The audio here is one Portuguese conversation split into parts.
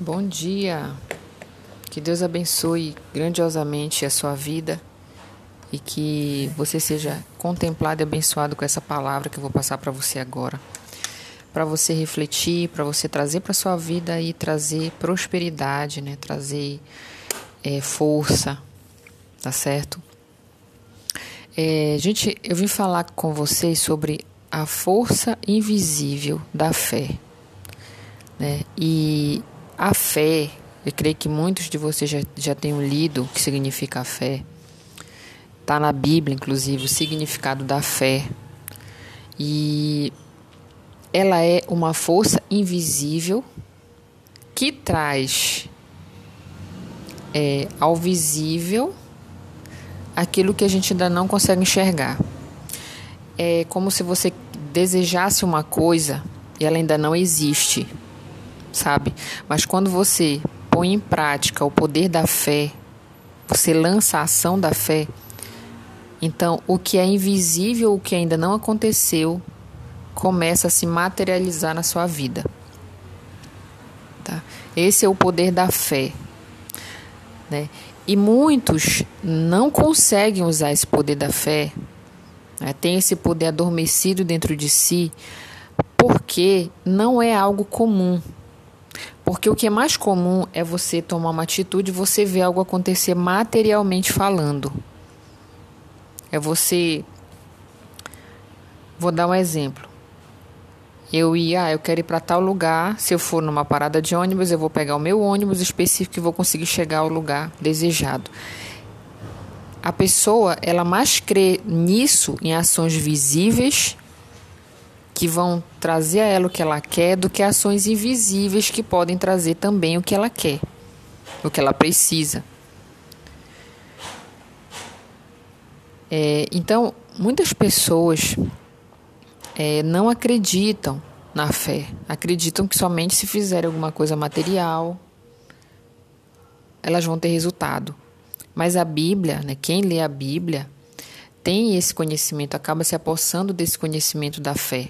Bom dia. Que Deus abençoe grandiosamente a sua vida e que você seja contemplado e abençoado com essa palavra que eu vou passar para você agora. Para você refletir, para você trazer para sua vida e trazer prosperidade, né? Trazer é, força, tá certo? É, gente, eu vim falar com vocês sobre a força invisível da fé, né? E a fé, eu creio que muitos de vocês já, já tenham lido o que significa a fé. Está na Bíblia, inclusive, o significado da fé. E ela é uma força invisível que traz é, ao visível aquilo que a gente ainda não consegue enxergar. É como se você desejasse uma coisa e ela ainda não existe sabe? Mas quando você põe em prática o poder da fé, você lança a ação da fé, então o que é invisível, o que ainda não aconteceu, começa a se materializar na sua vida. Tá? Esse é o poder da fé. Né? E muitos não conseguem usar esse poder da fé, né? tem esse poder adormecido dentro de si, porque não é algo comum. Porque o que é mais comum é você tomar uma atitude e você ver algo acontecer materialmente falando. É você. Vou dar um exemplo. Eu ia, ah, eu quero ir para tal lugar. Se eu for numa parada de ônibus, eu vou pegar o meu ônibus específico e vou conseguir chegar ao lugar desejado. A pessoa, ela mais crê nisso em ações visíveis que vão trazer a ela o que ela quer do que ações invisíveis que podem trazer também o que ela quer, o que ela precisa. É, então, muitas pessoas é, não acreditam na fé, acreditam que somente se fizerem alguma coisa material elas vão ter resultado. Mas a Bíblia, né, quem lê a Bíblia, tem esse conhecimento, acaba se apossando desse conhecimento da fé.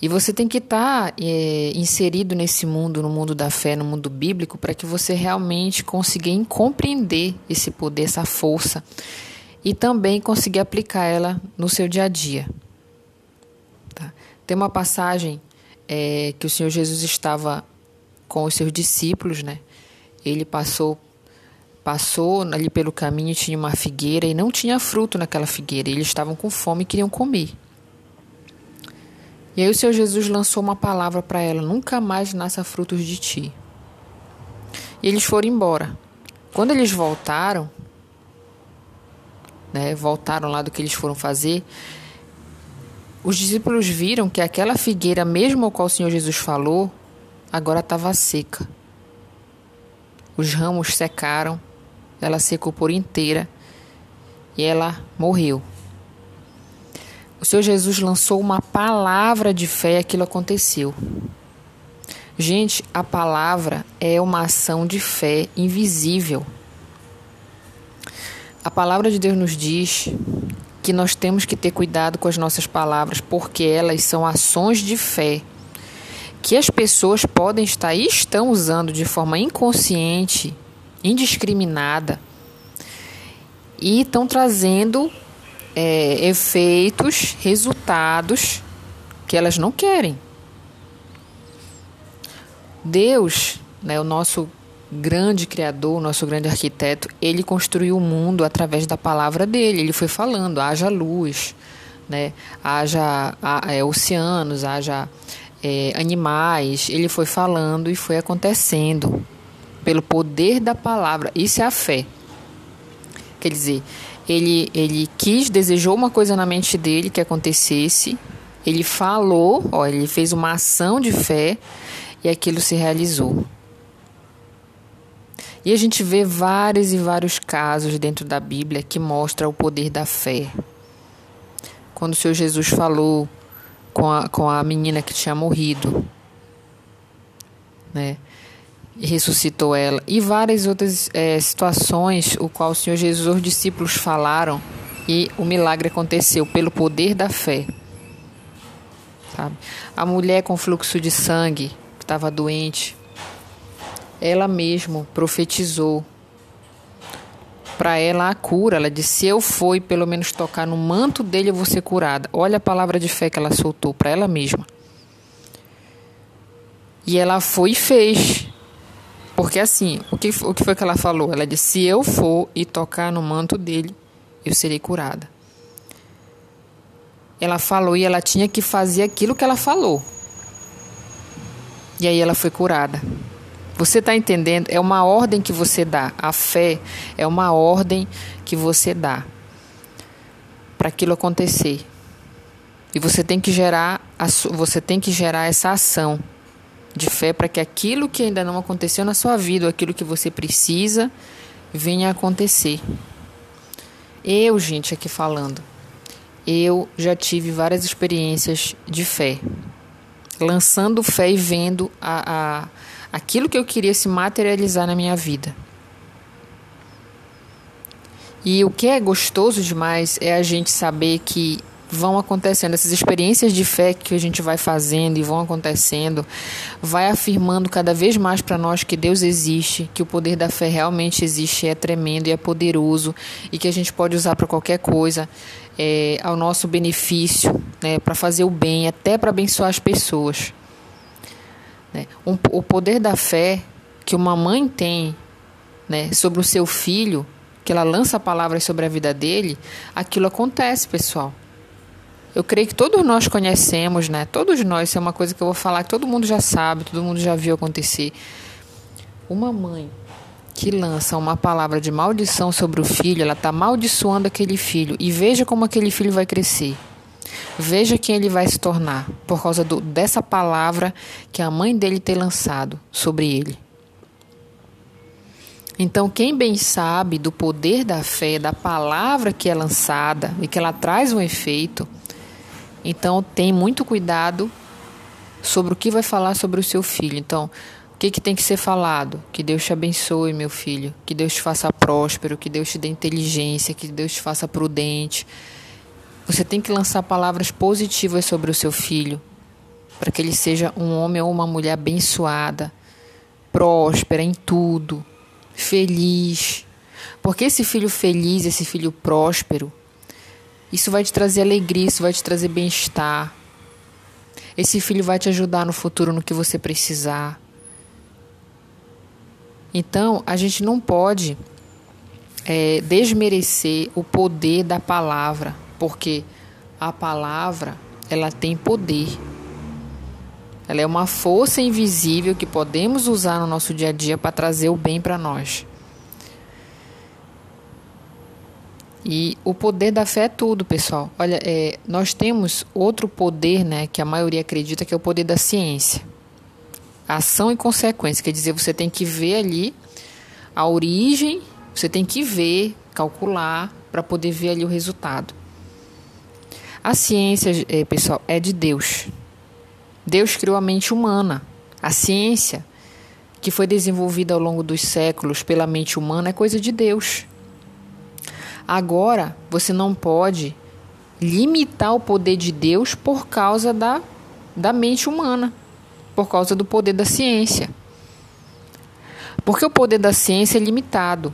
E você tem que estar tá, é, inserido nesse mundo, no mundo da fé, no mundo bíblico, para que você realmente consiga compreender esse poder, essa força, e também conseguir aplicar ela no seu dia a dia. Tá? Tem uma passagem é, que o Senhor Jesus estava com os seus discípulos, né? Ele passou passou ali pelo caminho tinha uma figueira e não tinha fruto naquela figueira. Eles estavam com fome e queriam comer. E aí o Senhor Jesus lançou uma palavra para ela: nunca mais nasça frutos de ti. E eles foram embora. Quando eles voltaram, né, voltaram lá do que eles foram fazer, os discípulos viram que aquela figueira, mesmo ao qual o Senhor Jesus falou, agora estava seca. Os ramos secaram, ela secou por inteira e ela morreu. O Senhor Jesus lançou uma palavra de fé e aquilo aconteceu. Gente, a palavra é uma ação de fé invisível. A palavra de Deus nos diz que nós temos que ter cuidado com as nossas palavras, porque elas são ações de fé que as pessoas podem estar e estão usando de forma inconsciente, indiscriminada, e estão trazendo é, efeitos, resultados que elas não querem. Deus, né, o nosso grande criador, o nosso grande arquiteto, ele construiu o mundo através da palavra dele. Ele foi falando: haja luz, né, haja é, oceanos, haja é, animais. Ele foi falando e foi acontecendo pelo poder da palavra. Isso é a fé. Quer dizer, ele, ele quis, desejou uma coisa na mente dele que acontecesse. Ele falou, ó, ele fez uma ação de fé e aquilo se realizou. E a gente vê vários e vários casos dentro da Bíblia que mostra o poder da fé. Quando o Senhor Jesus falou com a, com a menina que tinha morrido, né? Ressuscitou ela. E várias outras é, situações, o qual o Senhor Jesus os discípulos falaram e o milagre aconteceu pelo poder da fé. Sabe? A mulher com fluxo de sangue, que estava doente, ela mesma profetizou para ela a cura. Ela disse: Se eu for pelo menos tocar no manto dele, eu vou ser curada. Olha a palavra de fé que ela soltou para ela mesma. E ela foi e fez. Porque assim, o que, o que foi que ela falou? Ela disse: Se eu for e tocar no manto dele, eu serei curada. Ela falou e ela tinha que fazer aquilo que ela falou. E aí ela foi curada. Você está entendendo? É uma ordem que você dá. A fé é uma ordem que você dá para aquilo acontecer. E você tem que gerar você tem que gerar essa ação de fé para que aquilo que ainda não aconteceu na sua vida, aquilo que você precisa, venha acontecer. Eu, gente, aqui falando, eu já tive várias experiências de fé, lançando fé e vendo a, a aquilo que eu queria se materializar na minha vida. E o que é gostoso demais é a gente saber que vão acontecendo essas experiências de fé que a gente vai fazendo e vão acontecendo, vai afirmando cada vez mais para nós que Deus existe, que o poder da fé realmente existe, é tremendo e é poderoso e que a gente pode usar para qualquer coisa é, ao nosso benefício, né, para fazer o bem, até para abençoar as pessoas. Né? Um, o poder da fé que uma mãe tem né, sobre o seu filho, que ela lança palavras sobre a vida dele, aquilo acontece, pessoal. Eu creio que todos nós conhecemos, né? Todos nós, isso é uma coisa que eu vou falar que todo mundo já sabe, todo mundo já viu acontecer. Uma mãe que lança uma palavra de maldição sobre o filho, ela está amaldiçoando aquele filho. E veja como aquele filho vai crescer. Veja quem ele vai se tornar por causa do, dessa palavra que a mãe dele tem lançado sobre ele. Então, quem bem sabe do poder da fé, da palavra que é lançada e que ela traz um efeito, então tem muito cuidado sobre o que vai falar sobre o seu filho. Então, o que, que tem que ser falado? Que Deus te abençoe, meu filho. Que Deus te faça próspero. Que Deus te dê inteligência. Que Deus te faça prudente. Você tem que lançar palavras positivas sobre o seu filho, para que ele seja um homem ou uma mulher abençoada, próspera em tudo, feliz. Porque esse filho feliz, esse filho próspero, isso vai te trazer alegria, isso vai te trazer bem-estar. Esse filho vai te ajudar no futuro no que você precisar. Então, a gente não pode é, desmerecer o poder da palavra porque a palavra ela tem poder. Ela é uma força invisível que podemos usar no nosso dia a dia para trazer o bem para nós. E o poder da fé é tudo, pessoal. Olha, é, nós temos outro poder, né, que a maioria acredita que é o poder da ciência. Ação e consequência, quer dizer, você tem que ver ali a origem, você tem que ver, calcular para poder ver ali o resultado. A ciência, eh, pessoal, é de Deus. Deus criou a mente humana. A ciência, que foi desenvolvida ao longo dos séculos pela mente humana, é coisa de Deus. Agora, você não pode limitar o poder de Deus por causa da, da mente humana, por causa do poder da ciência. Porque o poder da ciência é limitado.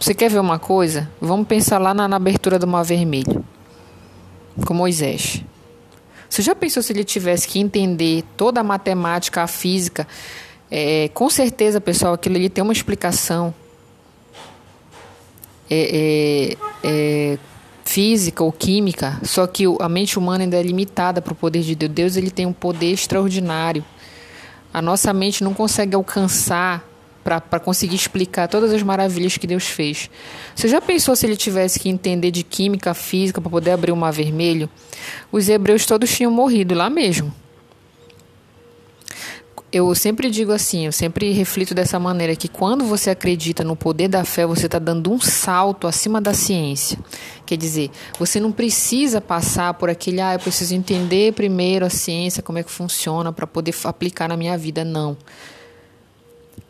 Você quer ver uma coisa? Vamos pensar lá na, na abertura do Mar Vermelho com Moisés. Você já pensou se ele tivesse que entender toda a matemática, a física? É, com certeza, pessoal, aquilo ali tem uma explicação é, é, é física ou química, só que a mente humana ainda é limitada para o poder de Deus. Deus ele tem um poder extraordinário. A nossa mente não consegue alcançar para conseguir explicar todas as maravilhas que Deus fez. Você já pensou se ele tivesse que entender de química, física para poder abrir o mar vermelho? Os hebreus todos tinham morrido lá mesmo. Eu sempre digo assim, eu sempre reflito dessa maneira que quando você acredita no poder da fé, você está dando um salto acima da ciência. Quer dizer, você não precisa passar por aquele, ah, eu preciso entender primeiro a ciência, como é que funciona para poder aplicar na minha vida. Não.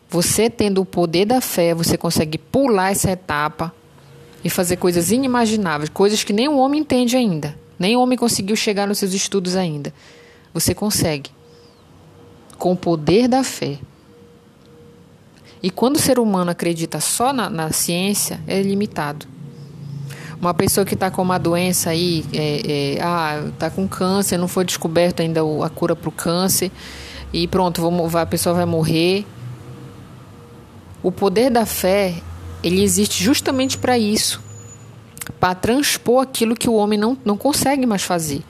Você tendo o poder da fé, você consegue pular essa etapa e fazer coisas inimagináveis, coisas que nem o homem entende ainda. Nem o homem conseguiu chegar nos seus estudos ainda. Você consegue. Com o poder da fé. E quando o ser humano acredita só na, na ciência, é limitado. Uma pessoa que está com uma doença aí, é, é, ah, está com câncer, não foi descoberta ainda a cura para o câncer, e pronto, vou, a pessoa vai morrer. O poder da fé, ele existe justamente para isso para transpor aquilo que o homem não, não consegue mais fazer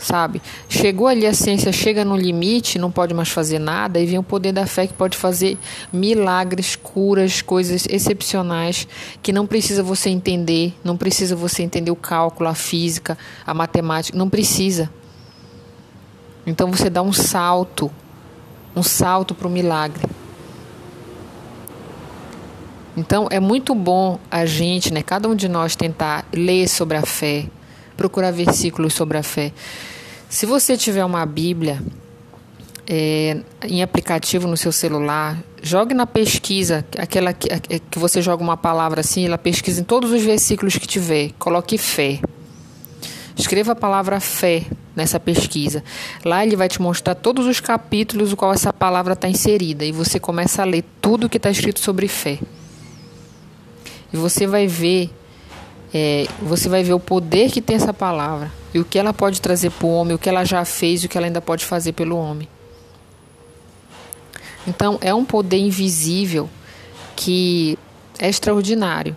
sabe? Chegou ali a ciência, chega no limite, não pode mais fazer nada, e vem o poder da fé que pode fazer milagres, curas, coisas excepcionais que não precisa você entender, não precisa você entender o cálculo, a física, a matemática, não precisa. Então você dá um salto, um salto para o milagre. Então é muito bom a gente, né, cada um de nós tentar ler sobre a fé, procurar versículos sobre a fé. Se você tiver uma Bíblia é, em aplicativo no seu celular, jogue na pesquisa, aquela que, que você joga uma palavra assim, ela pesquisa em todos os versículos que tiver, coloque fé. Escreva a palavra fé nessa pesquisa. Lá ele vai te mostrar todos os capítulos no qual essa palavra está inserida e você começa a ler tudo que está escrito sobre fé. E você vai ver é, você vai ver o poder que tem essa palavra e o que ela pode trazer para o homem, o que ela já fez e o que ela ainda pode fazer pelo homem. Então, é um poder invisível que é extraordinário.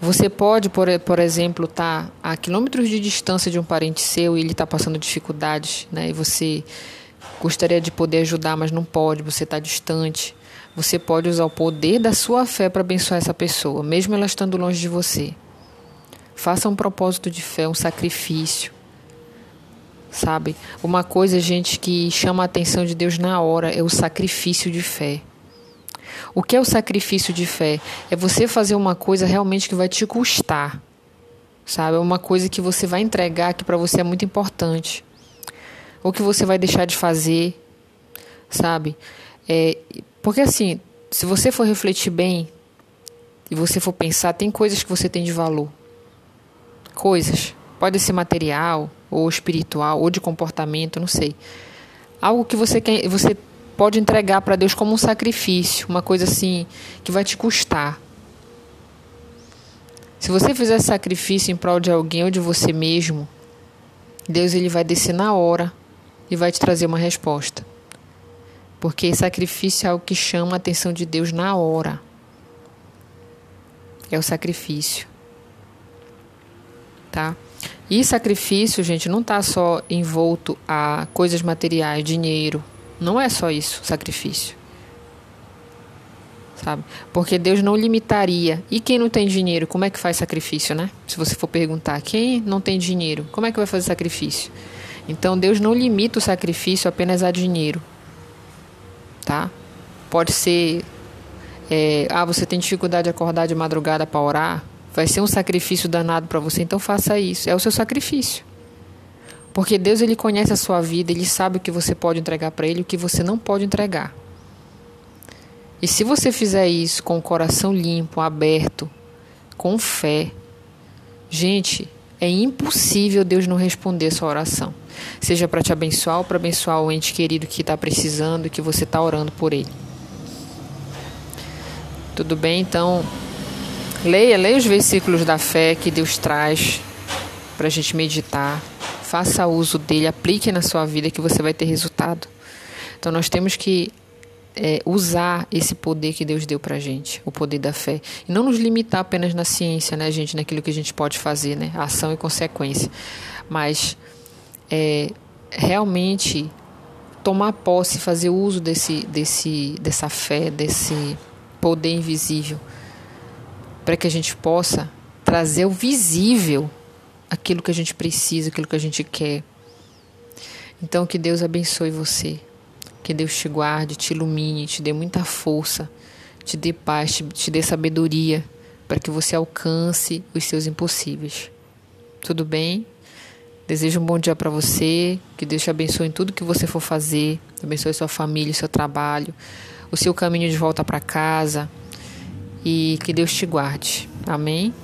Você pode, por, por exemplo, estar tá a quilômetros de distância de um parente seu e ele está passando dificuldades, né? E você gostaria de poder ajudar, mas não pode, você está distante. Você pode usar o poder da sua fé para abençoar essa pessoa, mesmo ela estando longe de você. Faça um propósito de fé, um sacrifício. Sabe? Uma coisa, gente, que chama a atenção de Deus na hora é o sacrifício de fé. O que é o sacrifício de fé? É você fazer uma coisa realmente que vai te custar. Sabe? É uma coisa que você vai entregar que para você é muito importante. Ou que você vai deixar de fazer. Sabe? É, porque assim, se você for refletir bem e você for pensar, tem coisas que você tem de valor coisas. Pode ser material, ou espiritual, ou de comportamento, não sei. Algo que você quer, você pode entregar para Deus como um sacrifício, uma coisa assim que vai te custar. Se você fizer sacrifício em prol de alguém ou de você mesmo, Deus ele vai descer na hora e vai te trazer uma resposta. Porque sacrifício é algo que chama a atenção de Deus na hora. É o sacrifício tá? E sacrifício, gente, não está só envolto a coisas materiais, dinheiro. Não é só isso, sacrifício. Sabe? Porque Deus não limitaria. E quem não tem dinheiro, como é que faz sacrifício, né? Se você for perguntar, quem não tem dinheiro, como é que vai fazer sacrifício? Então Deus não limita o sacrifício apenas a dinheiro. Tá? Pode ser é, ah, você tem dificuldade de acordar de madrugada para orar? Vai ser um sacrifício danado para você, então faça isso. É o seu sacrifício. Porque Deus ele conhece a sua vida, ele sabe o que você pode entregar para ele e o que você não pode entregar. E se você fizer isso com o coração limpo, aberto, com fé, gente, é impossível Deus não responder sua oração. Seja para te abençoar ou para abençoar o ente querido que está precisando e que você está orando por ele. Tudo bem? Então, Leia, leia os versículos da fé que Deus traz para a gente meditar. Faça uso dele, aplique na sua vida que você vai ter resultado. Então nós temos que é, usar esse poder que Deus deu para a gente, o poder da fé. E não nos limitar apenas na ciência, né, gente, naquilo que a gente pode fazer, né, ação e consequência. Mas é, realmente tomar posse, fazer uso desse, desse, dessa fé, desse poder invisível para que a gente possa trazer o visível aquilo que a gente precisa, aquilo que a gente quer. Então, que Deus abençoe você, que Deus te guarde, te ilumine, te dê muita força, te dê paz, te, te dê sabedoria para que você alcance os seus impossíveis. Tudo bem? Desejo um bom dia para você, que Deus te abençoe em tudo que você for fazer, abençoe sua família, seu trabalho, o seu caminho de volta para casa e que Deus te guarde. Amém?